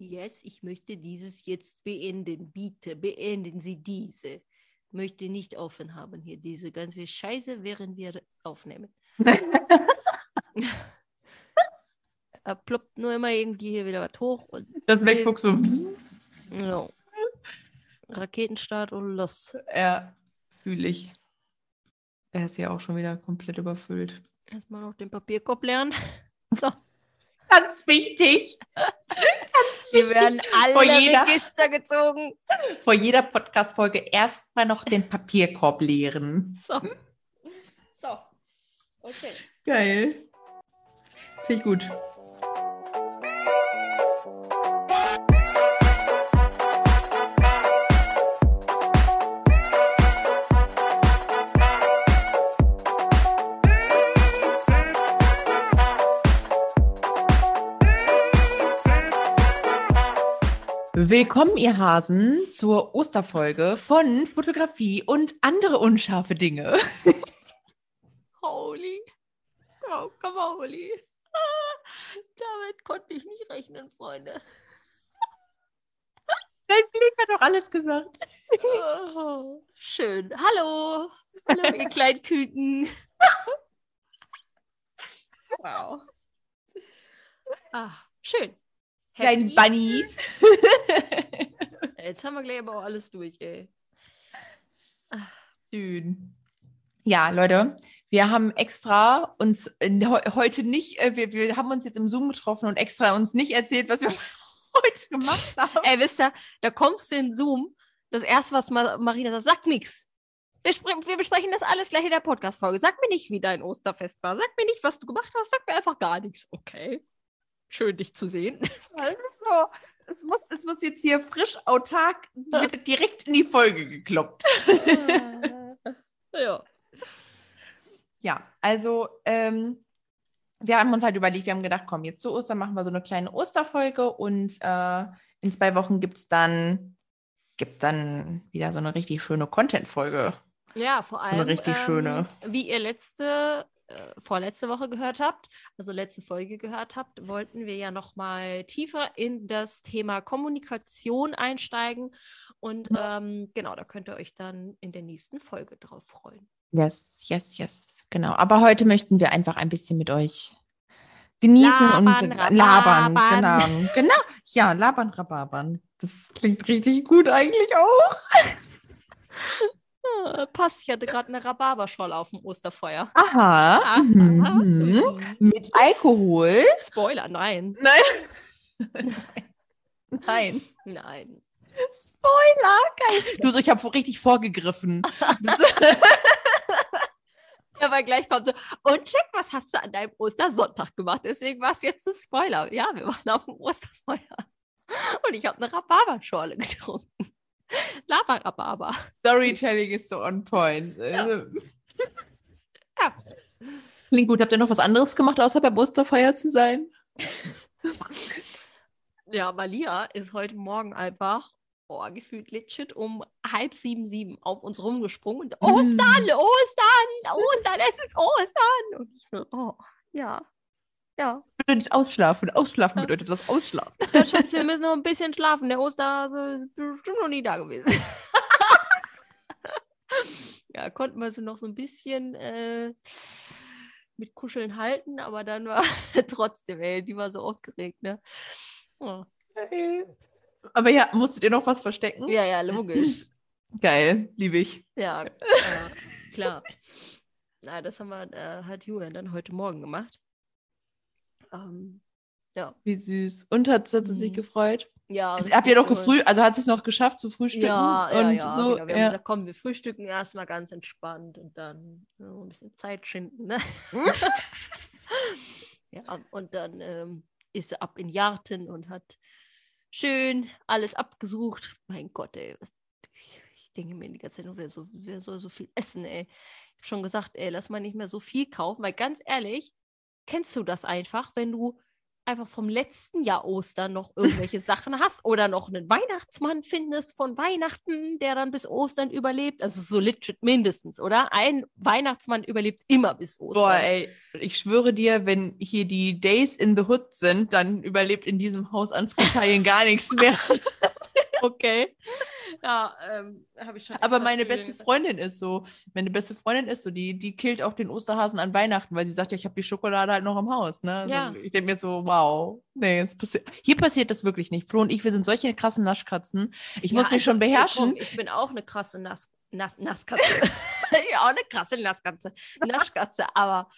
Yes, ich möchte dieses jetzt beenden. Bitte beenden Sie diese. Möchte nicht offen haben hier diese ganze Scheiße, während wir aufnehmen. er ploppt nur immer irgendwie hier wieder was hoch und Das MacBook so. ja. Raketenstart und los. Ja, fühle ich. Er ist ja auch schon wieder komplett überfüllt. Erstmal noch den Papierkorb lernen. Ganz wichtig. Wir werden alle Vor jeder- Register gezogen. Vor jeder Podcast-Folge erstmal noch den Papierkorb leeren. So. So. Okay. Geil. Finde ich gut. Willkommen, ihr Hasen, zur Osterfolge von Fotografie und andere unscharfe Dinge. Holy. Oh, come on, holy. Damit konnte ich nicht rechnen, Freunde. Dein Blick hat doch alles gesagt. Oh, schön. Hallo. Hallo, ihr kleinen Küken. Wow. Ah, schön. Bunny. Easter. Jetzt haben wir gleich aber auch alles durch, ey. Schön. Ja, Leute, wir haben extra uns heute nicht, äh, wir, wir haben uns jetzt im Zoom getroffen und extra uns nicht erzählt, was wir heute gemacht haben. Ey, wisst ihr, da kommst du in Zoom. Das erste, was Ma Marina sagt, sag nix. Wir, wir besprechen das alles gleich in der Podcast-Folge. Sag mir nicht, wie dein Osterfest war. Sag mir nicht, was du gemacht hast. Sag mir einfach gar nichts. Okay. Schön, dich zu sehen. Das ist so, es, muss, es muss jetzt hier frisch autark wird direkt in die Folge gekloppt. ja. Ja, also ähm, wir haben uns halt überlegt, wir haben gedacht, komm, jetzt zu Ostern machen wir so eine kleine Osterfolge und äh, in zwei Wochen gibt es dann, gibt's dann wieder so eine richtig schöne Content-Folge. Ja, vor allem. richtig ähm, schöne. Wie ihr letzte, äh, vorletzte Woche gehört habt, also letzte Folge gehört habt, wollten wir ja nochmal tiefer in das Thema Kommunikation einsteigen. Und ähm, genau, da könnt ihr euch dann in der nächsten Folge drauf freuen. Yes, yes, yes. Genau. Aber heute möchten wir einfach ein bisschen mit euch genießen Labern, und labern. rababern. Genau. genau. Ja, labern, rababern. Das klingt richtig gut eigentlich auch. Ah, passt, ich hatte gerade eine Rhabarberscholle auf dem Osterfeuer. Aha. Aha. Mhm. Mit Alkohol. Spoiler, nein. Nein. Nein. Nein. Spoiler. Geil. Du, so, ich habe richtig vorgegriffen. Ja, weil gleich kommt so, und check, was hast du an deinem Ostersonntag gemacht? Deswegen war es jetzt ein Spoiler. Ja, wir waren auf dem Osterfeuer. Und ich habe eine Rhabarberschorle getrunken. Lava-Rhabarber. Storytelling ist so on point. Also, Ja. Klingt gut. Habt ihr noch was anderes gemacht, außer beim Osterfeuer zu sein? Ja, Malia ist heute Morgen einfach, oh, gefühlt legit um halb sieben, sieben auf uns rumgesprungen. Und, Ostern, Ostern, Ostern, es ist Ostern. Und ich so, oh, ja, ja. Bedeutet ausschlafen. Ausschlafen bedeutet das Ausschlafen. Ja, Schatz, wir müssen noch ein bisschen schlafen. Der Osterhase ist bestimmt noch nie da gewesen. ja, konnten wir sie noch so ein bisschen äh, mit Kuscheln halten, aber dann war trotzdem, ey, die war so aufgeregt, ne? Oh. Aber ja, musstet ihr noch was verstecken? Ja, ja, logisch. Geil, liebe ich. Ja, ja klar. Na, das haben wir, äh, hat Julian dann heute Morgen gemacht. Ähm, ja. Wie süß. Und hat, hat sie sich Mhm. gefreut? Ja, habt ihr cool. gefrüh, also hat sie es noch geschafft zu frühstücken? Ja, ja, und ja, so. genau. Wir haben ja. gesagt, komm, wir frühstücken erstmal ganz entspannt und dann so ein bisschen Zeit schinden. Ne? ja, und dann ähm, ist sie ab in Jarten und hat schön alles abgesucht. Mein Gott, ey, was, ich, ich denke mir die ganze Zeit nur, wer, so, wer soll so viel essen, ey. Ich habe schon gesagt, ey, lass mal nicht mehr so viel kaufen, weil ganz ehrlich, kennst du das einfach, wenn du einfach vom letzten Jahr Ostern noch irgendwelche Sachen hast oder noch einen Weihnachtsmann findest von Weihnachten, der dann bis Ostern überlebt. Also so legit mindestens, oder? Ein Weihnachtsmann überlebt immer bis Ostern. Boah, ey, ich schwöre dir, wenn hier die Days in the Hood sind, dann überlebt in diesem Haus an Fritalien gar nichts mehr. Okay. Ja, ähm, habe ich schon. Aber meine beste gesagt. Freundin ist so, meine beste Freundin ist so, die, die killt auch den Osterhasen an Weihnachten, weil sie sagt, ja, ich habe die Schokolade halt noch im Haus. Ne? Also Ja. Ich denke mir so, wow. Nee, passi hier passiert das wirklich nicht. Flo und ich, wir sind solche krassen Naschkatzen. Ich Ja, muss mich also, schon beherrschen. ich bin auch eine krasse Nass, Nass, Nasskatze. ja, auch eine krasse Nasskatze. Naschkatze, aber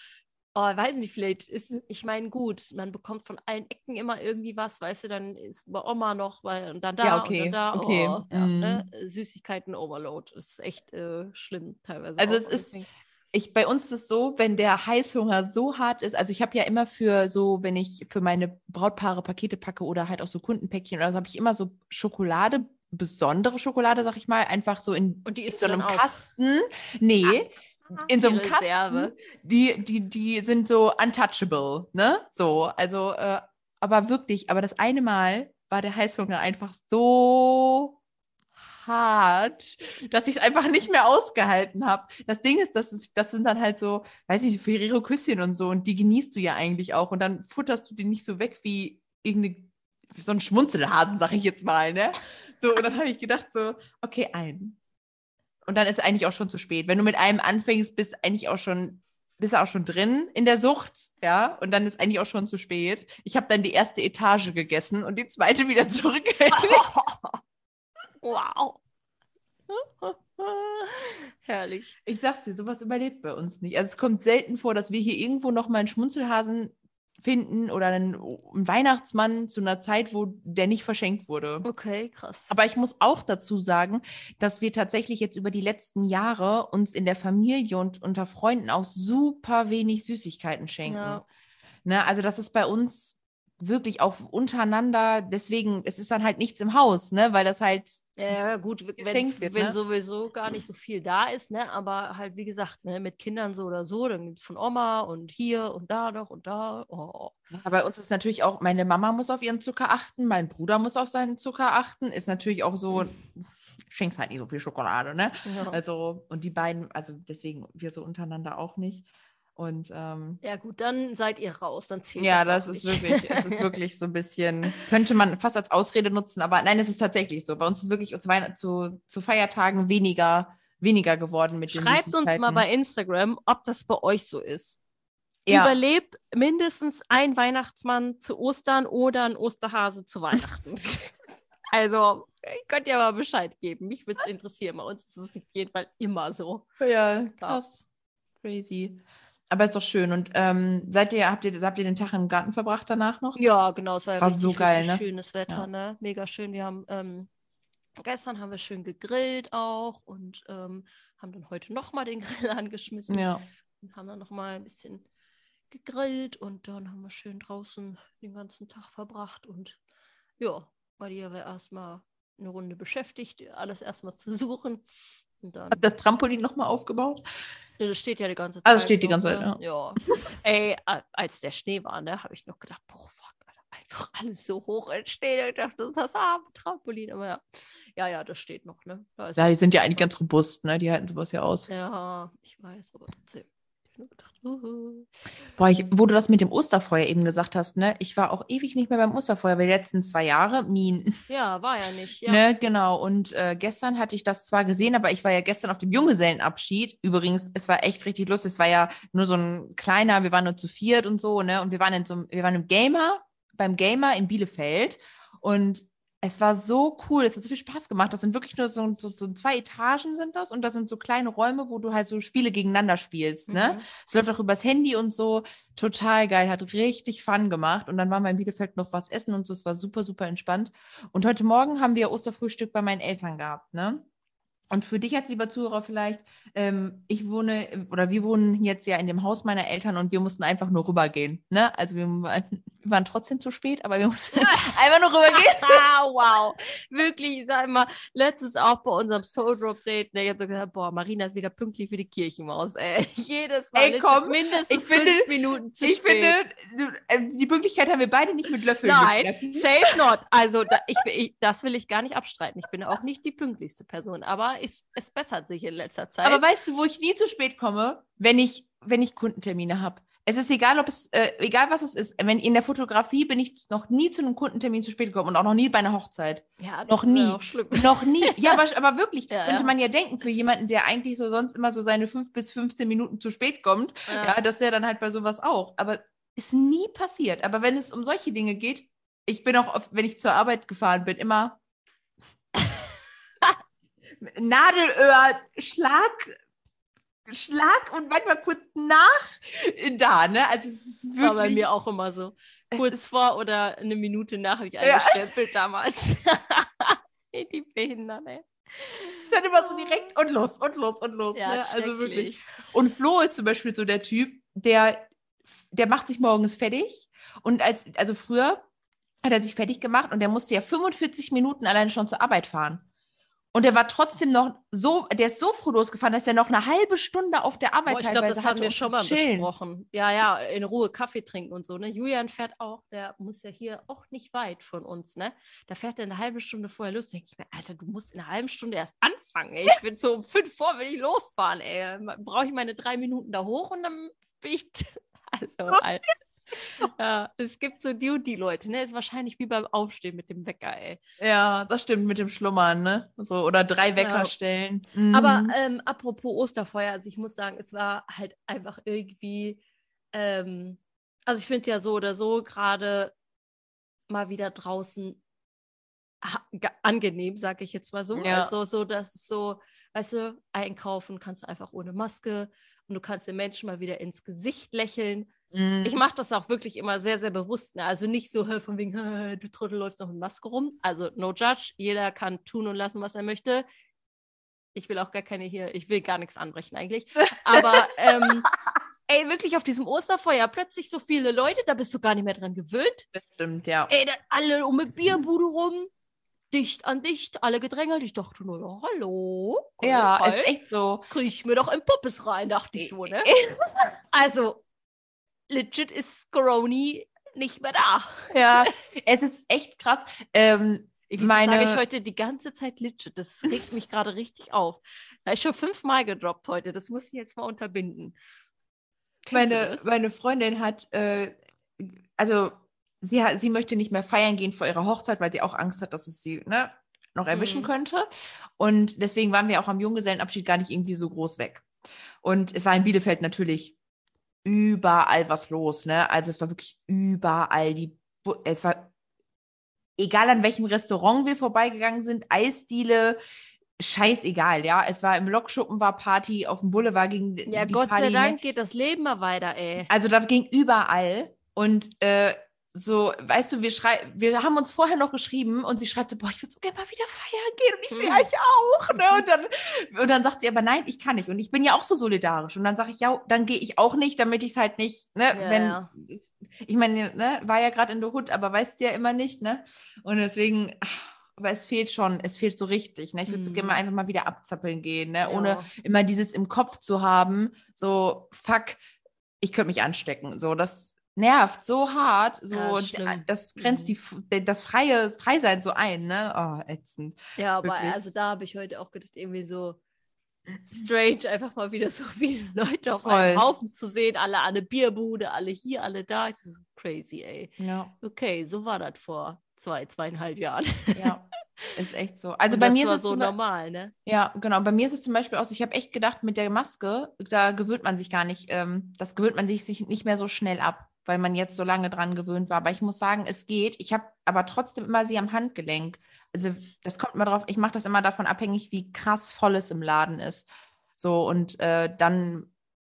oh, ich weiß nicht, vielleicht ist, ich meine, gut, man bekommt von allen Ecken immer irgendwie was, weißt du, dann ist bei Oma noch, weil, und dann da Ja, und okay, dann da. okay, Oh, ja, mm. ne? Süßigkeiten Overload. Das ist echt äh, schlimm teilweise. Also auch. es Und ist- ich, bei uns ist es so, wenn der Heißhunger so hart ist, also ich habe ja immer für so, wenn ich für meine Brautpaare Pakete packe oder halt auch so Kundenpäckchen oder so, habe ich immer so Schokolade, besondere Schokolade, sag ich mal, einfach so in, Und die in so einem? Kasten. Nee, in so einem Kasten. Reserve. Die, die, die sind so untouchable, ne? So, also, äh, aber wirklich, aber das eine Mal war der Heißhunger einfach so hart, dass ich es einfach nicht mehr ausgehalten habe. Das Ding ist, das, ist, das sind dann halt so, weiß ich, Ferrero Küsschen und so und die genießt du ja eigentlich auch und dann futterst du die nicht so weg wie irgendeine so ein Schmunzelhasen, sag ich jetzt mal, ne? So, und dann habe ich gedacht so, okay, ein. Und dann ist eigentlich auch schon zu spät. Wenn du mit einem anfängst, bist eigentlich auch schon, bist du auch schon drin in der Sucht, ja, und dann ist eigentlich auch schon zu spät. Ich habe dann die erste Etage gegessen und die zweite wieder zurückgehängt. Wow. Herrlich. Ich sag's dir, sowas überlebt bei uns nicht. Also es kommt selten vor, dass wir hier irgendwo noch mal einen Schmunzelhasen finden oder einen, einen Weihnachtsmann zu einer Zeit, wo der nicht verschenkt wurde. Okay, krass. Aber ich muss auch dazu sagen, dass wir tatsächlich jetzt über die letzten Jahre uns in der Familie und unter Freunden auch super wenig Süßigkeiten schenken. Ja. Ne? Also das ist bei uns wirklich auch untereinander, deswegen, es ist dann halt nichts im Haus, ne? weil das halt Ja, gut, wird, wenn ne? sowieso gar nicht so viel da ist, ne? Aber halt, wie gesagt, ne, mit Kindern so oder so, dann gibt es von Oma und hier und da noch und da. Oh. Ja, bei uns ist natürlich auch, meine Mama muss auf ihren Zucker achten, mein Bruder muss auf seinen Zucker achten. Ist natürlich auch so, schenkst halt nicht so viel Schokolade, ne? Ja. Also, und die beiden, also deswegen wir so untereinander auch nicht. Und ähm, ja, gut, dann seid ihr raus, dann zählt ja, das das ist nicht. wirklich, es ist wirklich so ein bisschen, könnte man fast als Ausrede nutzen, aber nein, es ist tatsächlich so. Bei uns ist wirklich zu, zu, Feiertagen weniger, weniger geworden mit den Schreibt uns mal bei Instagram, ob das bei euch so ist. Ja. Überlebt mindestens ein Weihnachtsmann zu Ostern oder ein Osterhase zu Weihnachten. also, ich könnt ihr mal Bescheid geben. Mich würde es interessieren. Bei uns ist es auf jeden Fall immer so. Ja, krass. Crazy. Aber ist doch schön. Und ähm, seid ihr, habt ihr, habt ihr den Tag im Garten verbracht danach noch? Ja, genau. Es war, Es war richtig, so geil, ne? schönes Wetter, Ja. ne? Mega schön. Wir haben ähm, gestern haben wir schön gegrillt auch und ähm, haben dann heute nochmal den Grill angeschmissen Ja. und haben dann nochmal ein bisschen gegrillt und dann haben wir schön draußen den ganzen Tag verbracht und ja, Maria war erstmal eine Runde beschäftigt, alles erstmal zu suchen. Und dann, ihr das Trampolin nochmal aufgebaut? Ja, das steht ja die ganze Zeit. Ah, das steht die ganze Zeit, ne? Ja. Ey, a- als der Schnee war, ne, habe ich noch gedacht, boah, fuck, Alter, einfach alles so hoch entstehen. Ich dachte, das ist das arme Trampolin. Aber ja, ja, ja, das steht noch, ne? Da Ja, die sind ja eigentlich ganz robust, ne? Die halten sowas ja aus. Ja, ich weiß, aber trotzdem. Ich habe nur gedacht, uhu. Boah, ich, wo du das mit dem Osterfeuer eben gesagt hast, ne? Ich war auch ewig nicht mehr beim Osterfeuer, weil die letzten zwei Jahre, Mien. Ja, war ja nicht. Ja. Ne, genau. Und äh, gestern hatte ich das zwar gesehen, aber ich war ja gestern auf dem Junggesellenabschied. Übrigens, es war echt richtig lustig. Es war ja nur so ein kleiner, wir waren nur zu viert und so, ne? Und wir waren in so einem, wir waren im Gamer, beim Gamer in Bielefeld. Und es war so cool, es hat so viel Spaß gemacht. Das sind wirklich nur so, so, so zwei Etagen sind das und das sind so kleine Räume, wo du halt so Spiele gegeneinander spielst, ne? Mhm. Es läuft auch übers Handy und so. Total geil, hat richtig Fun gemacht. Und dann waren wir in Bielefeld noch was essen und so. Es war super, super entspannt. Und heute Morgen haben wir Osterfrühstück bei meinen Eltern gehabt, ne? Und für dich als lieber Zuhörer vielleicht, ähm, ich wohne oder wir wohnen jetzt ja in dem Haus meiner Eltern und wir mussten einfach nur rübergehen. Ne? Also wir, wir waren trotzdem zu spät, aber wir mussten einfach nur rübergehen. wow, wirklich, ich sag mal, letztens auch bei unserem Soul Drop Date, ne, ich hab so gesagt, boah, Marina ist wieder pünktlich für die Kirchenmaus, ey. Jedes Mal Ey, komm, mindestens ich finde- fünf Minuten zu ich spät. finde, du, äh, die Pünktlichkeit haben wir beide nicht mit Löffeln Nein, safe not. Also da, ich, ich, das will ich gar nicht abstreiten. Ich bin auch nicht die pünktlichste Person, aber es, es bessert sich in letzter Zeit. Aber weißt du, wo ich nie zu spät komme? Wenn ich, wenn ich Kundentermine habe. Es ist egal, ob es, äh, egal was es ist. Wenn in der Fotografie bin ich noch nie zu einem Kundentermin zu spät gekommen und auch noch nie bei einer Hochzeit. ja, noch nie. Auch schlimm. Noch nie. Ja, aber, aber wirklich, Ja, könnte ja. man ja denken, für jemanden, der eigentlich so sonst immer so seine 5 bis 15 Minuten zu spät kommt, ja. Ja. dass der dann halt bei sowas auch. Aber ist nie passiert. Aber wenn es um solche Dinge geht, ich bin auch, oft, wenn ich zur Arbeit gefahren bin, immer Nadelöhr, Schlag, Schlag und manchmal kurz nach da, ne? Also es ist wirklich. War bei mir auch immer so. Kurz vor oder eine Minute nach habe ich Ja. eingestempelt damals. die Behindern, ey. dann immer so direkt und los und los und los. Ja, ne? Also wirklich. Und Flo ist zum Beispiel so der Typ, der, der macht sich morgens fertig. Und als, also früher hat er sich fertig gemacht und der musste ja 45 Minuten alleine schon zur Arbeit fahren. Und der war trotzdem noch so, der ist so froh losgefahren, dass er noch eine halbe Stunde auf der Arbeit Boah, ich glaube, das haben wir schon mal chillen. besprochen. Ja, ja, in Ruhe Kaffee trinken und so. Ne? Julian fährt auch, der muss ja hier auch nicht weit von uns. Ne? Da fährt er eine halbe Stunde vorher los. Denke ich mir, Alter, du musst in einer halben Stunde erst anfangen. Ey. Ich bin so um fünf vor, will ich losfahren. Brauche ich meine drei Minuten da hoch und dann bin ich. Also, Alter. Ja, es gibt so Duty-Leute, ne? Ist wahrscheinlich wie beim Aufstehen mit dem Wecker, ey. Ja, das stimmt mit dem Schlummern, ne? So, oder drei Wecker Ja. stellen. Aber Mhm. ähm, apropos Osterfeuer, also ich muss sagen, es war halt einfach irgendwie, ähm, also ich finde ja so oder so gerade mal wieder draußen angenehm, sage ich jetzt mal so. Ja. Also so, dass es so, weißt du, einkaufen kannst du einfach ohne Maske und du kannst den Menschen mal wieder ins Gesicht lächeln. Mhm. Ich mache das auch wirklich immer sehr, sehr bewusst. Ne? Also nicht so von wegen, du Trottel läufst noch mit Maske rum. Also no judge. Jeder kann tun und lassen, was er möchte. Ich will auch gar keine hier, ich will gar nichts anbrechen eigentlich. Aber ähm, ey, wirklich auf diesem Osterfeuer plötzlich so viele Leute, da bist du gar nicht mehr dran gewöhnt. das stimmt, ja. Ey, dann alle um eine Bierbude rum, dicht an dicht, alle gedrängelt. Ich dachte nur, ja, hallo. Ja, ist echt so. krieg ich mir doch in Puppes rein, dachte ich so, ne? Also, legit ist Coroni nicht mehr da. Ja, es ist echt krass. Ähm, Wieso Meine- sage ich heute die ganze Zeit legit? Das regt mich gerade richtig auf. Da ist schon fünfmal gedroppt heute. Das muss ich jetzt mal unterbinden. Kennst meine, meine Freundin hat, äh, also sie, sie möchte nicht mehr feiern gehen vor ihrer Hochzeit, weil sie auch Angst hat, dass es sie ne, noch erwischen Mhm. könnte. Und deswegen waren wir auch am Junggesellenabschied gar nicht irgendwie so groß weg. Und es war in Bielefeld natürlich überall was los, ne? Also es war wirklich überall die, Bu es war egal an welchem Restaurant wir vorbeigegangen sind, Eisdiele, scheißegal, ja. Es war im Lokschuppen war Party, auf dem Boulevard ging Ja, die Gott Party, sei ne? Dank geht das Leben mal weiter, ey. Also da ging überall und äh, so, weißt du, wir schrei wir haben uns vorher noch geschrieben und sie schreibt so, boah, ich würde so gerne mal wieder feiern gehen und ich so, ja, ich auch, ne? Und dann, und dann sagt sie aber, nein, ich kann nicht und ich bin ja auch so solidarisch und dann sage ich, ja, dann gehe ich auch nicht, damit ich es halt nicht, ne, Ja, wenn, ja. ich meine, ne, war ja gerade in der Hut, aber weißt du ja immer nicht, ne? Und deswegen, aber es fehlt schon, es fehlt so richtig, ne? Ich würde so gerne mal einfach mal wieder abzappeln gehen, ne? Ja. Ohne immer dieses im Kopf zu haben, so, fuck, ich könnte mich anstecken. So, das nervt so hart. So, Ja, das grenzt die, d- das freie Freisein so ein, ne? Oh, ätzend. Ja, aber Wirklich. also da habe ich heute auch gedacht, irgendwie so strange, einfach mal wieder so viele Leute auf Voll. einem Haufen zu sehen, alle an der Bierbude, alle hier, alle da. Ich so, Crazy, ey. Ja, Okay, so war das vor zwei, zweieinhalb Jahren. ja. Ist echt so. Also Und bei das mir ist es so normal, ne? Ja, genau. Bei mir ist es zum Beispiel auch so, ich habe echt gedacht, mit der Maske, da gewöhnt man sich gar nicht, ähm, das gewöhnt man sich, sich nicht mehr so schnell ab, weil man jetzt so lange dran gewöhnt war. Aber ich muss sagen, es geht. Ich habe aber trotzdem immer sie am Handgelenk. Also das kommt immer drauf, ich mache das immer davon abhängig, wie krass voll es im Laden ist. So, und äh, dann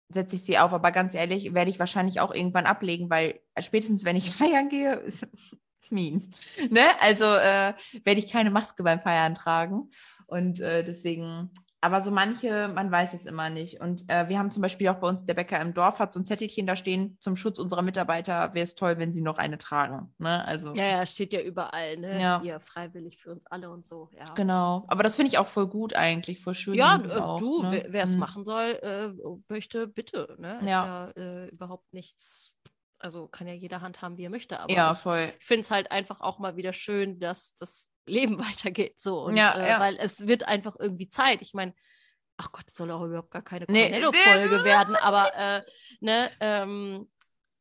setze ich sie auf. Aber ganz ehrlich, werde ich wahrscheinlich auch irgendwann ablegen, weil spätestens, wenn ich feiern gehe, ist mean. Ne? Also äh, werde ich keine Maske beim Feiern tragen. Und äh, deswegen Aber so manche, man weiß es immer nicht. Und äh, wir haben zum Beispiel auch bei uns, der Bäcker im Dorf hat so ein Zettelchen da stehen, zum Schutz unserer Mitarbeiter wäre es toll, wenn sie noch eine tragen. Ne? Also, Ja, ja, steht ja überall, ne? Ja. Hier freiwillig für uns alle und so. Ja, Genau. Aber das finde ich auch voll gut eigentlich, voll schön. Ja, äh, auch, du, ne? wer es Mhm. machen soll, äh, möchte, bitte. Ne? Ist Ja. ja äh, überhaupt nichts. Also kann ja jeder handhaben, wie er möchte. Aber Ja, ich finde es halt einfach auch mal wieder schön, dass das Leben weitergeht. So. Und, Ja, äh, ja. Weil es wird einfach irgendwie Zeit. Ich meine, ach Gott, es soll auch überhaupt gar keine Nee, Cornello-Folge werden, aber äh, ne, ähm,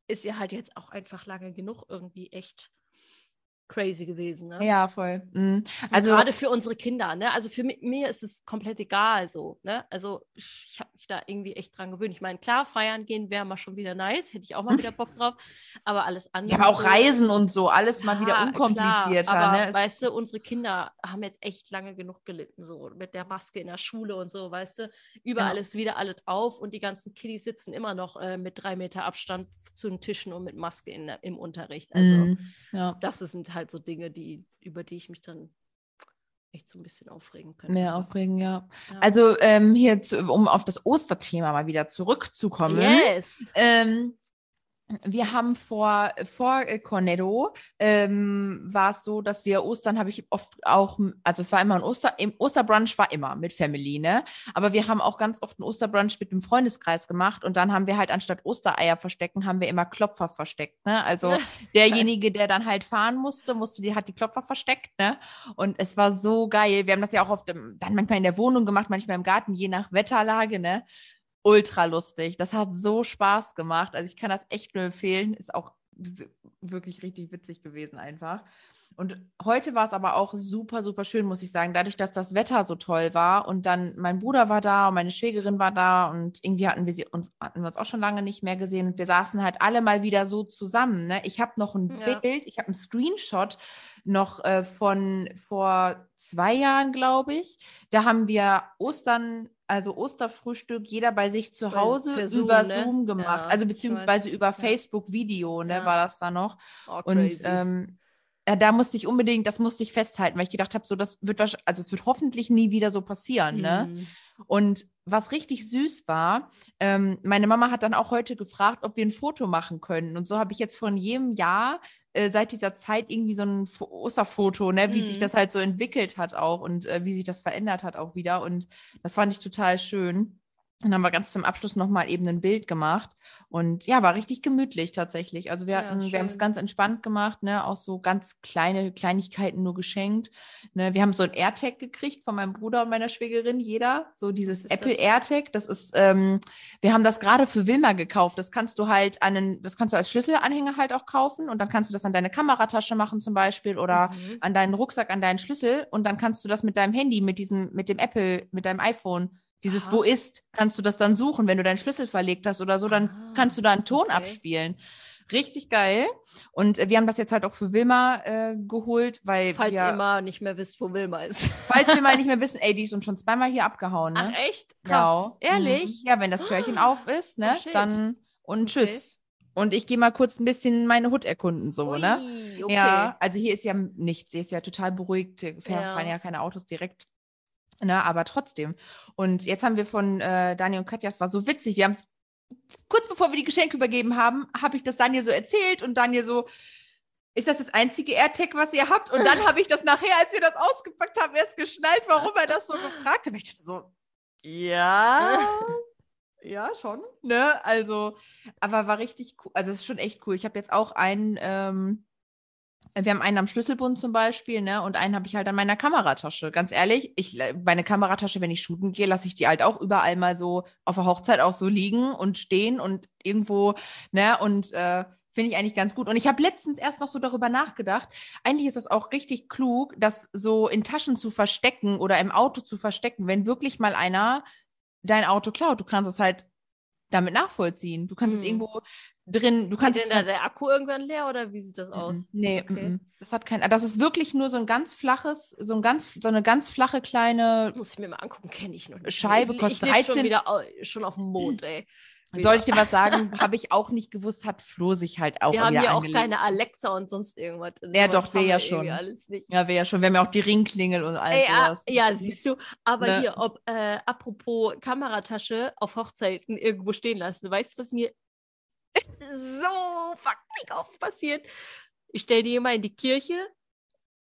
ist ja halt jetzt auch einfach lange genug irgendwie echt crazy gewesen. Ne? Ja, voll. Mhm. Also gerade für unsere Kinder, ne? Also für mi mir ist es komplett egal so, ne? Also ich habe mich da irgendwie echt dran gewöhnt. Ich meine, klar, feiern gehen wäre mal schon wieder nice, hätte ich auch mal wieder Bock drauf, aber alles andere. ja, aber auch so- Reisen und so, alles mal wieder Ja, unkomplizierter. Klar, aber ne? Weißt du, unsere Kinder haben jetzt echt lange genug gelitten, so mit der Maske in der Schule und so, weißt du. Überall Ja. ist wieder alles auf und die ganzen Kiddies sitzen immer noch äh, mit drei Meter Abstand zu den Tischen und mit Maske in, im Unterricht. Also Mhm. ja. das sind halt so Dinge, die, über die ich mich dann echt so ein bisschen aufregen könnte. Mehr aufregen, ja. ja. Also ähm, hier, zu, um auf das Osterthema mal wieder zurückzukommen. yes. Ähm, wir haben vor, vor äh, Cornetto ähm, war es so, dass wir Ostern habe ich oft auch, also es war immer ein Oster, im Osterbrunch war immer mit Family, ne? Aber wir haben auch ganz oft einen Osterbrunch mit dem Freundeskreis gemacht und dann haben wir halt anstatt Ostereier verstecken, haben wir immer Klopfer versteckt, ne? Also derjenige, der dann halt fahren musste, musste die, hat die Klopfer versteckt, ne? Und es war so geil. Wir haben das ja auch oft im, dann manchmal in der Wohnung gemacht, manchmal im Garten, je nach Wetterlage, ne? Ultra lustig. Das hat so Spaß gemacht. Also ich kann das echt nur empfehlen. Ist auch wirklich richtig witzig gewesen einfach. Und heute war es aber auch super, super schön, muss ich sagen. Dadurch, dass das Wetter so toll war und dann mein Bruder war da und meine Schwägerin war da und irgendwie hatten wir sie uns, hatten wir uns auch schon lange nicht mehr gesehen und wir saßen halt alle mal wieder so zusammen. Ne? Ich habe noch ein Ja. Bild, ich habe einen Screenshot noch äh, von vor zwei Jahren, glaube ich. Da haben wir Ostern, also Osterfrühstück, jeder bei sich zu Hause per Zoom, über ne? Zoom gemacht. Ja, also beziehungsweise weiß, über ja. Facebook Video, ne, Ja. war das da noch. Oh, Und ähm, da musste ich unbedingt, das musste ich festhalten, weil ich gedacht habe, so das wird wahrscheinlich, also es wird hoffentlich nie wieder so passieren, ne? Mhm. Und was richtig süß war, ähm, meine Mama hat dann auch heute gefragt, ob wir ein Foto machen können. Und so habe ich jetzt von jedem Jahr äh, seit dieser Zeit irgendwie so ein Fo- Osterfoto, ne, wie sich Mhm. das halt so entwickelt hat auch und äh, wie sich das verändert hat auch wieder. Und das fand ich total schön. Und dann haben wir ganz zum Abschluss nochmal eben ein Bild gemacht. Und ja, war richtig gemütlich tatsächlich. Also wir Ja, hatten, wir haben es ganz entspannt gemacht, ne? Auch so ganz kleine Kleinigkeiten nur geschenkt. Ne? Wir haben so ein AirTag gekriegt von meinem Bruder und meiner Schwägerin, jeder. So dieses Apple das? AirTag. Das ist, ähm, wir haben das gerade für Wilma gekauft. Das kannst du halt an einen, das kannst du als Schlüsselanhänger halt auch kaufen und dann kannst du das an deine Kameratasche machen zum Beispiel oder Mhm. an deinen Rucksack, an deinen Schlüssel und dann kannst du das mit deinem Handy, mit diesem, mit dem Apple, mit deinem iPhone, dieses Aha. Wo ist, kannst du das dann suchen, wenn du deinen Schlüssel verlegt hast oder so, dann Ah, kannst du da einen Ton okay. abspielen. Richtig geil. Und äh, wir haben das jetzt halt auch für Wilma äh, geholt, weil Falls wir, ihr mal nicht mehr wisst, wo Wilma ist. falls wir mal nicht mehr wissen, ey, die ist uns schon zweimal hier abgehauen, ne? Ach echt? Krass. Ja. Ehrlich? Mhm. Ja, wenn das Türchen auf ist, ne, Oh, dann und Okay. tschüss. Und ich gehe mal kurz ein bisschen meine Hut erkunden, so, ne? Ui, okay. Ja, also hier ist ja nichts, hier ist ja total beruhigt, fahren Ja. ja keine Autos direkt. Ne, aber trotzdem. Und jetzt haben wir von äh, Daniel und Katja, es war so witzig, wir haben es kurz bevor wir die Geschenke übergeben haben, habe ich das Daniel so erzählt und Daniel so, ist das das einzige AirTag, was ihr habt? Und dann habe ich das nachher, als wir das ausgepackt haben, erst geschnallt, warum er das so gefragt hat. Ich dachte so, ja, ja, schon. Ne? Also, aber war richtig cool. Also, es ist schon echt cool. Ich habe jetzt auch einen, ähm, wir haben einen am Schlüsselbund zum Beispiel, ne? Und einen habe ich halt an meiner Kameratasche. Ganz ehrlich, ich, meine Kameratasche, wenn ich shooten gehe, lasse ich die halt auch überall mal so auf der Hochzeit auch so liegen und stehen und irgendwo, ne? Und äh, finde ich eigentlich ganz gut. Und ich habe letztens erst noch so darüber nachgedacht. Eigentlich ist das auch richtig klug, das so in Taschen zu verstecken oder im Auto zu verstecken, wenn wirklich mal einer dein Auto klaut. Du kannst es halt damit nachvollziehen. Du kannst es Hm. irgendwo drin, du Geht kannst denn da der Akku irgendwann leer oder wie sieht das Mhm. aus? Nee, Okay. mhm. das hat kein. Das ist wirklich nur so ein ganz flaches, so ein ganz, so eine ganz flache kleine. Muss ich mir mal angucken, kenne ich noch nicht. Scheibe ich, kostet ich schon 13 wieder au- schon auf dem Mond, ey. Später. Soll ich dir was sagen? Habe ich auch nicht gewusst, hat Flo sich halt auch wir haben ja auch keine Alexa und sonst irgendwas. Ja, doch, wir ja schon. Alles nicht. Ja, wäre ja schon. Wir haben ja auch die Ringklingel und all Ey, ah, sowas. ja, siehst du, aber Ne? hier, ob, äh, apropos Kameratasche auf Hochzeiten irgendwo stehen lassen, weißt du, was mir so fucking oft passiert? Ich stelle die immer in die Kirche,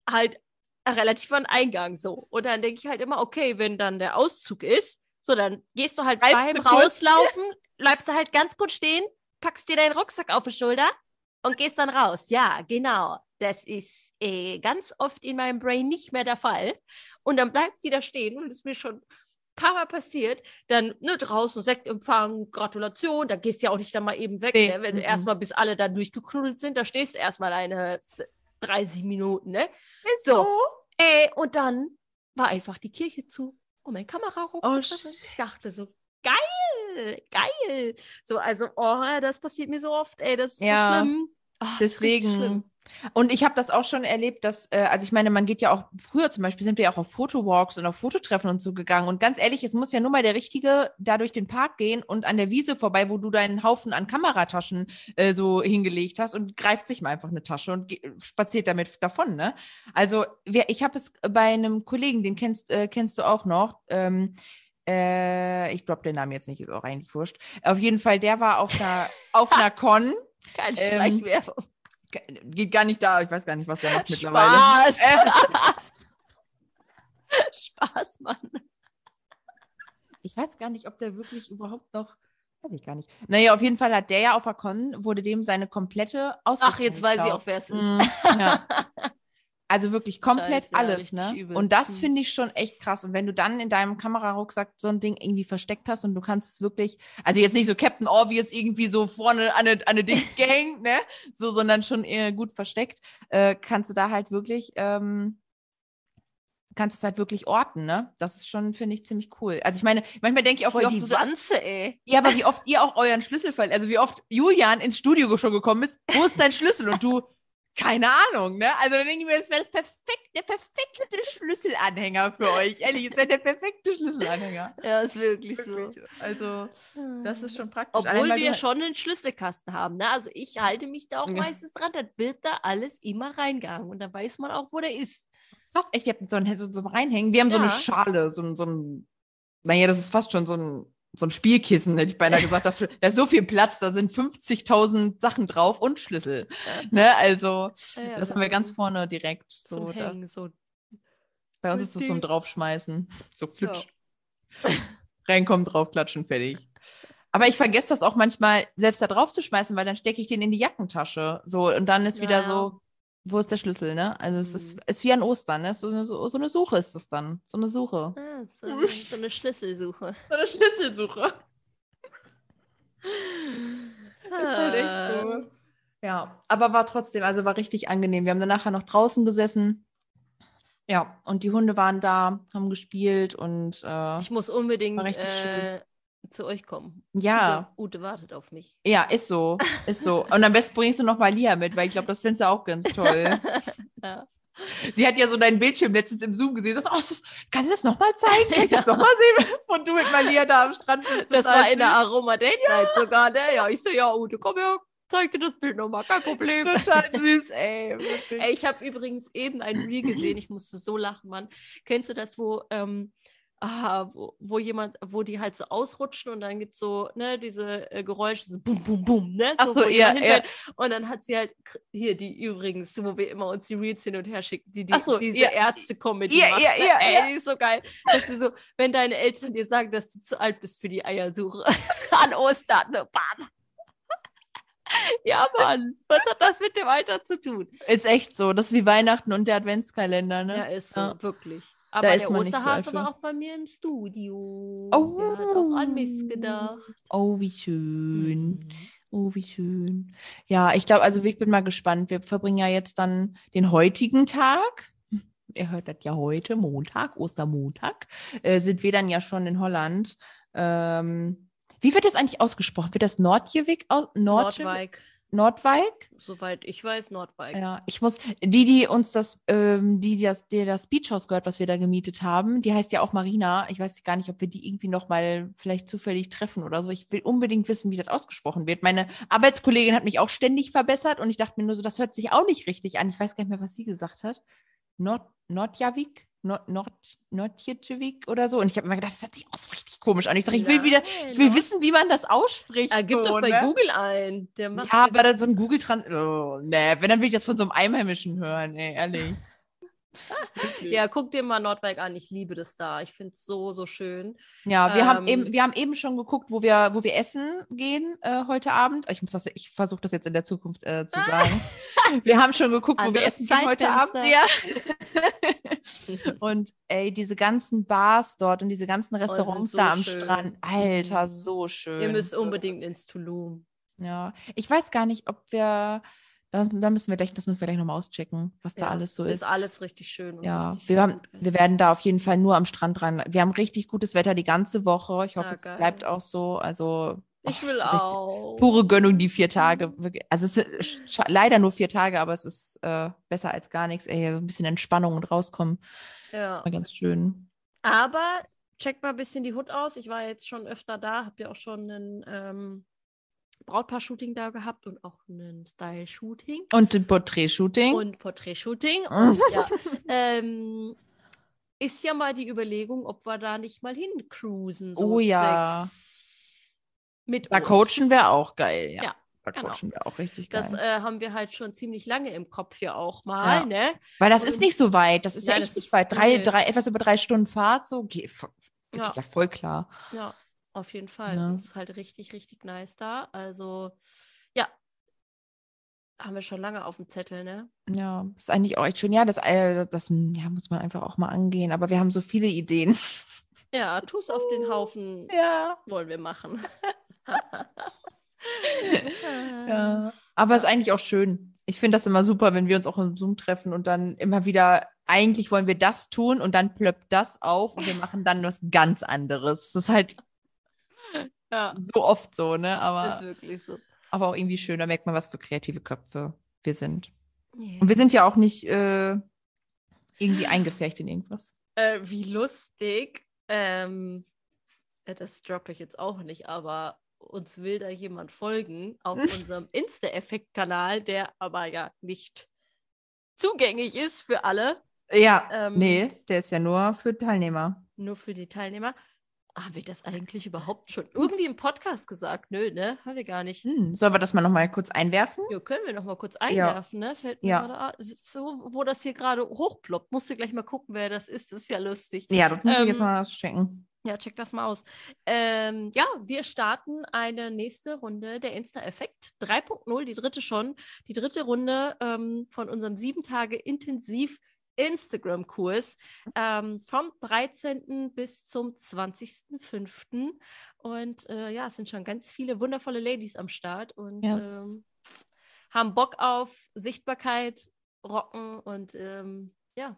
halt relativ an Eingang so. Und dann denke ich halt immer, okay, wenn dann der Auszug ist, so, dann gehst du halt Bleibst beim Rauslaufen, bleibst du halt ganz kurz stehen, packst dir deinen Rucksack auf die Schulter und gehst dann raus. Ja, genau. Das ist äh, ganz oft in meinem Brain nicht mehr der Fall. Und dann bleibt die da stehen und das ist mir schon ein paar Mal passiert. Dann ne, draußen Sektempfang, Gratulation, da gehst du ja auch nicht dann mal eben weg, Nee, ne? wenn mhm. erstmal bis alle dann durchgeknuddelt sind, da stehst du erstmal eine 30 Minuten, ne? Ist So. Äh, und dann war einfach die Kirche zu. Und mein Kamerarucksack. Oh, da ich dachte so, geil, geil. So, also, oh, das passiert mir so oft, ey, das ist Ja, so schlimm. Schlimm. Deswegen. Und ich habe das auch schon erlebt, dass, äh, also ich meine, man geht ja auch, früher zum Beispiel sind wir ja auch auf Fotowalks und auf Fototreffen und so gegangen. Und ganz ehrlich, es muss ja nur mal der Richtige da durch den Park gehen und an der Wiese vorbei, wo du deinen Haufen an Kamerataschen äh, so hingelegt hast und greift sich mal einfach eine Tasche und spaziert damit davon, ne? Also, wer, ich habe es bei einem Kollegen, den kennst, äh, kennst du auch noch, ähm, äh, ich droppe den Namen jetzt nicht, ist auch eigentlich wurscht. Auf jeden Fall, der war auf einer, auf einer Con. Keine Ähm, Schleichwerbung. Geht gar nicht da, ich weiß gar nicht, was der macht mittlerweile. Spaß. Äh, Spaß, Mann. ich weiß gar nicht, ob der wirklich überhaupt noch. Weiß ich gar nicht. Naja, auf jeden Fall hat der ja auf der Con, wurde dem seine komplette Ausrüstung Ach, jetzt weiß ich auch, wer es ist. Mm, ja. Also wirklich komplett Scheiße, ja, alles, richtig ne? übel. Und das Hm. finde ich schon echt krass. Und wenn du dann in deinem Kamerarucksack so ein Ding irgendwie versteckt hast und du kannst es wirklich, also jetzt nicht so Captain Obvious irgendwie so vorne an eine, an eine Dings gehängt, ne? So, sondern schon eher gut versteckt, äh, kannst du da halt wirklich, ähm, kannst es halt wirklich orten, ne? Das ist schon, finde ich, ziemlich cool. Also ich meine, manchmal denke ich auch, wie Voll oft die du Wanze, ey. ja, aber wie oft ihr auch euren Schlüssel verliert. Also wie oft Julian ins Studio schon gekommen ist, wo ist dein Schlüssel? Und du, keine Ahnung, ne? Also dann denke ich mir, das wäre das perfekt, der perfekte Schlüsselanhänger für euch. Ehrlich, es wäre der perfekte Schlüsselanhänger. Ja, ist wirklich so. Also, das ist schon praktisch. Obwohl weil wir schon einen Schlüsselkasten haben. Ne? Also ich halte mich da auch Ja. meistens dran. Das wird da alles immer reingegangen. Und dann weiß man auch, wo der ist. Krass, echt, ihr habt so ein so, so reinhängen. Wir haben so eine Ja. Schale, so ein, so ein, naja, das ist fast schon so ein, so ein Spielkissen, hätte ich beinahe gesagt. Dafür, da ist so viel Platz, da sind 50.000 Sachen drauf und Schlüssel. Ne? Also, Ja, ja, das haben wir ganz vorne direkt. So, Hängen. So. bei uns ist es so zum. Draufschmeißen. So flutsch. Reinkommen, draufklatschen, fertig. Aber ich vergesse das auch manchmal, selbst da drauf zu schmeißen, weil dann stecke ich den in die Jackentasche. So, und dann ist Ja, wieder ja. so, wo ist der Schlüssel, ne? Also es ist, Mhm. ist wie an Ostern, ne? So, eine- so, so eine Suche ist das dann. So eine Suche. Ah, so, eine, so eine Schlüsselsuche. So eine Schlüsselsuche. halt Ah. so. Ja, aber war trotzdem, also war richtig angenehm. Wir haben dann nachher noch draußen gesessen. Ja, und die Hunde waren da, haben gespielt und äh, Ich muss unbedingt äh, zu euch kommen. ja, Ute, Ute wartet auf mich. ja, ist so, ist so. Und am besten bringst du noch mal Lia mit, weil ich glaube, das findest du auch ganz toll. Ja. Sie hat ja so deinen Bildschirm letztens im Zoom gesehen. und sagt, Oh, das, kannst du das nochmal zeigen? Kann ich das nochmal sehen? Und du mit Malia da am Strand bist. Das war in der. Aroma Date Night sogar, ne? Ja, ich so, ja, Ute, komm her, zeig dir das Bild nochmal, kein Problem. Total süß, ey. Ey, ich habe übrigens eben ein Reel gesehen, ich musste so lachen, Mann. Kennst du das, wo, ähm, ah, wo, wo jemand, wo die halt so ausrutschen und dann gibt es so, ne, diese äh, Geräusche, so bum, bum, bum, ne? Ach so, ja, hinfällt. Und dann hat sie halt, hier, die übrigens, wo wir immer uns die Reels hin und her schicken, die, die so, diese ja. Ärzte-Comedy Ja, macht. ja, ja, Ey, ja. die ist so geil. Dass sie so, wenn deine Eltern dir sagen, dass du zu alt bist für die Eiersuche an Ostern, so, bam. Ja, Mann, was hat das mit dem Alter zu tun? Ist echt so. Das ist wie Weihnachten und der Adventskalender, ne? Ja, ist so, Ja. wirklich. Aber der Osterhase war auch bei mir im Studio. Oh. Der hat auch an mich gedacht. Oh, wie schön. Mhm. Oh, wie schön. Ja, ich glaube, also ich bin mal gespannt. Wir verbringen ja jetzt dann den heutigen Tag. Ihr hört das ja heute, Montag, Ostermontag, äh, sind wir dann ja schon in Holland. Ähm, wie wird das eigentlich ausgesprochen? Wird das Nordjewik aus? Nordjewik? Nordwijk. Nordwijk. Soweit ich weiß, Nordwijk. Ja, ich muss, die, die uns das, ähm, die, die das, die das Beachhaus gehört, was wir da gemietet haben, die heißt ja auch Marina. Ich weiß gar nicht, ob wir die irgendwie nochmal vielleicht zufällig treffen oder so. Ich will unbedingt wissen, wie das ausgesprochen wird. Meine Arbeitskollegin hat mich auch ständig verbessert und ich dachte mir nur so, das hört sich auch nicht richtig an. Ich weiß gar nicht mehr, was sie gesagt hat. Nord, Nordjavik? Nord, Nord, Nordjitschewik oder so. Und ich habe immer gedacht, das hört sich auch so richtig komisch an. Ich sage, ich will wieder, ich will wissen, wie man das ausspricht. Er gibt so, doch bei ne? Google ein. Der macht Ja, aber dann so ein Google Trans. Oh, nee, wenn dann will ich das von so einem Einheimischen hören, ey, ehrlich. Ja, guck dir mal Nordwijk an. Ich liebe das da. Ich finde es so, so schön. Ja, wir haben Ähm, eben, wir haben eben schon geguckt, wo wir, wo wir essen gehen äh, heute Abend. Ich muss das, ich versuche das jetzt in der Zukunft äh, zu sagen. wir haben schon geguckt, wo wir essen gehen heute Abend. Ja. und ey, diese ganzen Bars dort und diese ganzen sind Restaurants so da am schön. Strand, Alter, Mhm. so schön. Ihr müsst unbedingt ins Tulum. Ja, ich weiß gar nicht, ob wir, da, da müssen wir gleich, das müssen wir gleich nochmal auschecken, was da Ja, alles so ist. ist. alles richtig schön. Und Ja, richtig wir, haben, wir werden da auf jeden Fall nur am Strand rein. Wir haben richtig gutes Wetter die ganze Woche. Ich hoffe, Ah, es geil. bleibt auch so. Also Ich will richtig auch. Pure Gönnung, die vier Tage. Also es sind sch- leider nur vier Tage, aber es ist äh, besser als gar nichts. Ey, so ein bisschen Entspannung und rauskommen. Ja. War ganz schön. Aber checkt mal ein bisschen die Hut aus. Ich war jetzt schon öfter da, habe ja auch schon ein ähm, Brautpaar-Shooting da gehabt und auch ein Style-Shooting Und ein Porträt-Shooting. und Porträt-Shooting. Und ja, ähm, ist ja mal die Überlegung, ob wir da nicht mal hincruisen. So Oh ja. Mit Da uns. coachen wäre auch geil. Ja, Ja, da genau. coachen wäre auch richtig geil. Das äh, haben wir halt schon ziemlich lange im Kopf ja auch mal, Ja. ne? Weil das ist und- nicht so weit. Das ist ja Nein, echt das nicht ist- weit. Drei, drei, etwas über drei Stunden Fahrt. So, okay, vo- Ja. ja, voll klar. Ja, auf jeden Fall. Ja. Es ist halt richtig, richtig nice da. Also, ja, haben wir schon lange auf dem Zettel, ne? Ja, ist eigentlich auch echt schön. Ja, das, äh, das ja, muss man einfach auch mal angehen. Aber wir haben so viele Ideen. Ja, tu's auf den Haufen, Ja. wollen wir machen. ja. Aber ist eigentlich auch schön. Ich finde das immer super, wenn wir uns auch im Zoom treffen und dann immer wieder, eigentlich wollen wir das tun und dann plöppt das auf und wir machen dann was ganz anderes. Das ist halt Ja, so oft so, ne? ist Aber, wirklich so. aber auch irgendwie schön. Da merkt man, was für kreative Köpfe wir sind. Yeah. Und wir sind ja auch nicht äh, irgendwie eingefärbt in irgendwas. Äh, wie lustig. Ähm, äh, das droppt euch jetzt auch nicht, aber uns will da jemand folgen auf unserem Insta-Effekt-Kanal, der aber ja nicht zugänglich ist für alle, Ja, Ähm, nee, der ist ja nur für Teilnehmer. nur für die Teilnehmer. Haben wir das eigentlich überhaupt schon irgendwie im Podcast gesagt? Nö, ne? Haben wir gar nicht. Hm, sollen wir das mal nochmal kurz einwerfen? Ja, können wir noch mal kurz einwerfen, ne? Fällt mir Ja. gerade So, wo das hier gerade hochploppt. Musst du gleich mal gucken, wer das ist. Das ist ja lustig. Ja, das muss ich jetzt Ähm, mal auschecken. Ja, check das mal aus. Ähm, ja, wir starten eine nächste Runde der Insta-Effekt 3.0, die dritte schon. Die dritte Runde ähm, von unserem sieben Tage intensiv Instagram-Kurs ähm, vom 13. bis zum 20.05. Und äh, ja, es sind schon ganz viele wundervolle Ladies am Start und Yes. ähm, haben Bock auf Sichtbarkeit, Rocken und ähm, ja,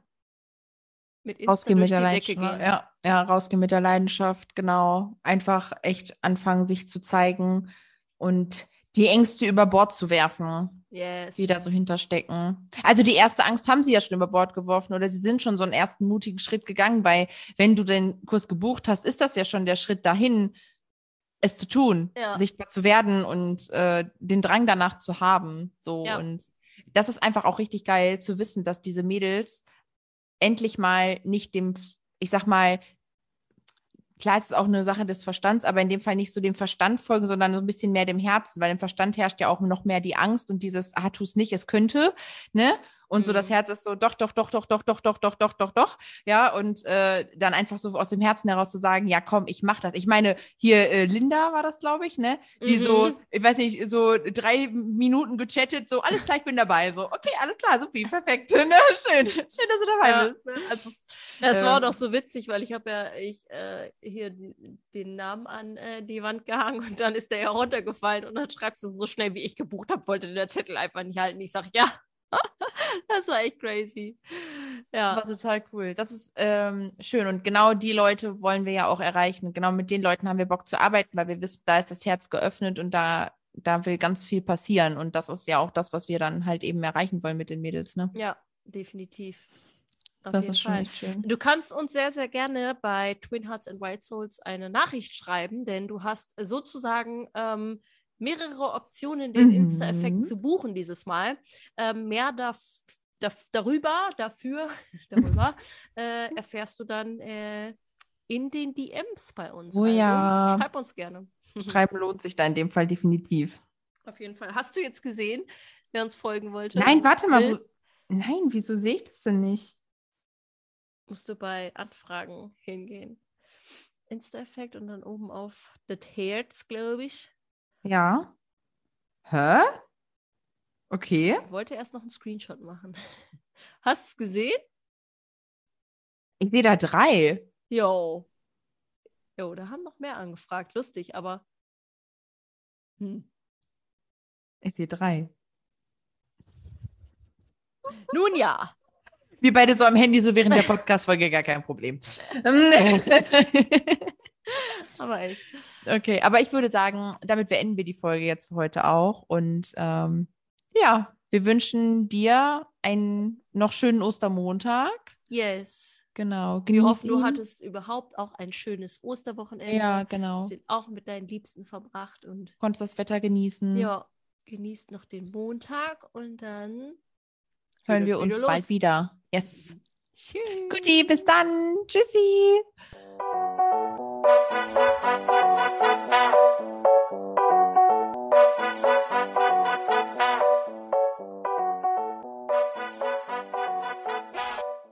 mit Insta Rausgehen mit der Leidenschaft. Ja, ja, rausgehen mit der Leidenschaft, genau. Einfach echt anfangen, sich zu zeigen und die Ängste über Bord zu werfen, Yes. die da so hinterstecken. Also die erste Angst haben sie ja schon über Bord geworfen oder sie sind schon so einen ersten mutigen Schritt gegangen, weil wenn du den Kurs gebucht hast, ist das ja schon der Schritt dahin, es zu tun, Ja. sichtbar zu werden und äh, den Drang danach zu haben. So Ja. und das ist einfach auch richtig geil zu wissen, dass diese Mädels endlich mal nicht dem, ich sag mal, klar, es ist auch eine Sache des Verstands, aber in dem Fall nicht so dem Verstand folgen, sondern so ein bisschen mehr dem Herzen, weil im Verstand herrscht ja auch noch mehr die Angst und dieses, ah, tu es nicht, es könnte, ne? Und so das Mhm. Herz ist so, doch, doch, doch, doch, doch, doch, doch, doch, doch, doch, doch, ja, und äh, dann einfach so aus dem Herzen heraus zu sagen, ja, komm, ich mach das. Ich meine, hier äh, Linda war das, glaube ich, ne? Die so, Mhm. ich weiß nicht, so drei Minuten gechattet, so, alles klar, ich bin dabei, so, okay, alles klar, supi, perfekt, ne? Schön, schön, dass du dabei Ja. bist. Ne? Also, Das war Ähm, doch so witzig, weil ich habe ja ich, äh, hier die, den Namen an äh, die Wand gehangen und dann ist der ja runtergefallen und dann schreibst du so schnell, wie ich gebucht habe, wollte der Zettel einfach nicht halten. Ich sage, ja, das war echt crazy. Ja, War total cool. Das ist ähm, schön. Und genau die Leute wollen wir ja auch erreichen. Genau mit den Leuten haben wir Bock zu arbeiten, weil wir wissen, da ist das Herz geöffnet und da da will ganz viel passieren. Und das ist ja auch das, was wir dann halt eben erreichen wollen mit den Mädels, ne? Ja, definitiv. Auf das jeden ist schon Fall. echt schön. Du kannst uns sehr, sehr gerne bei Twin Hearts and White Souls eine Nachricht schreiben, denn du hast sozusagen ähm, mehrere Optionen, den Mhm. Insta-Effekt zu buchen dieses Mal. Ähm, mehr darf, darf, darüber, dafür, darüber, äh, erfährst du dann äh, in den DMs bei uns. Oh also, ja. Schreib uns gerne. Schreiben lohnt sich da in dem Fall definitiv. Auf jeden Fall. Hast du jetzt gesehen, wer uns folgen wollte? Nein, warte mal. Will- nein, wieso sehe ich das denn nicht? Musst du bei Anfragen hingehen. Insta-Effekt und dann oben auf das Herz, glaube ich. Ja. Hä? Okay. Ich wollte erst noch einen Screenshot machen. Hast du es gesehen? Ich sehe da drei. Jo. Jo, da haben noch mehr angefragt. Lustig, aber. Hm. Ich sehe drei. Nun ja. Wir beide so am Handy, so während der Podcast-Folge, gar kein Problem. Aber echt. okay, aber ich würde sagen, damit beenden wir die Folge jetzt für heute auch. Und ähm, ja, wir wünschen dir einen noch schönen Ostermontag. Yes. Genau. Wir genieß hoffen, du ihn. hattest überhaupt auch ein schönes Osterwochenende. Ja, genau. Den auch mit deinen Liebsten verbracht und Konntest das Wetter genießen. ja, genießt noch den Montag und dann hören wir uns bald los. wieder. Yes. Tschüss. Guti, bis dann. Tschüssi.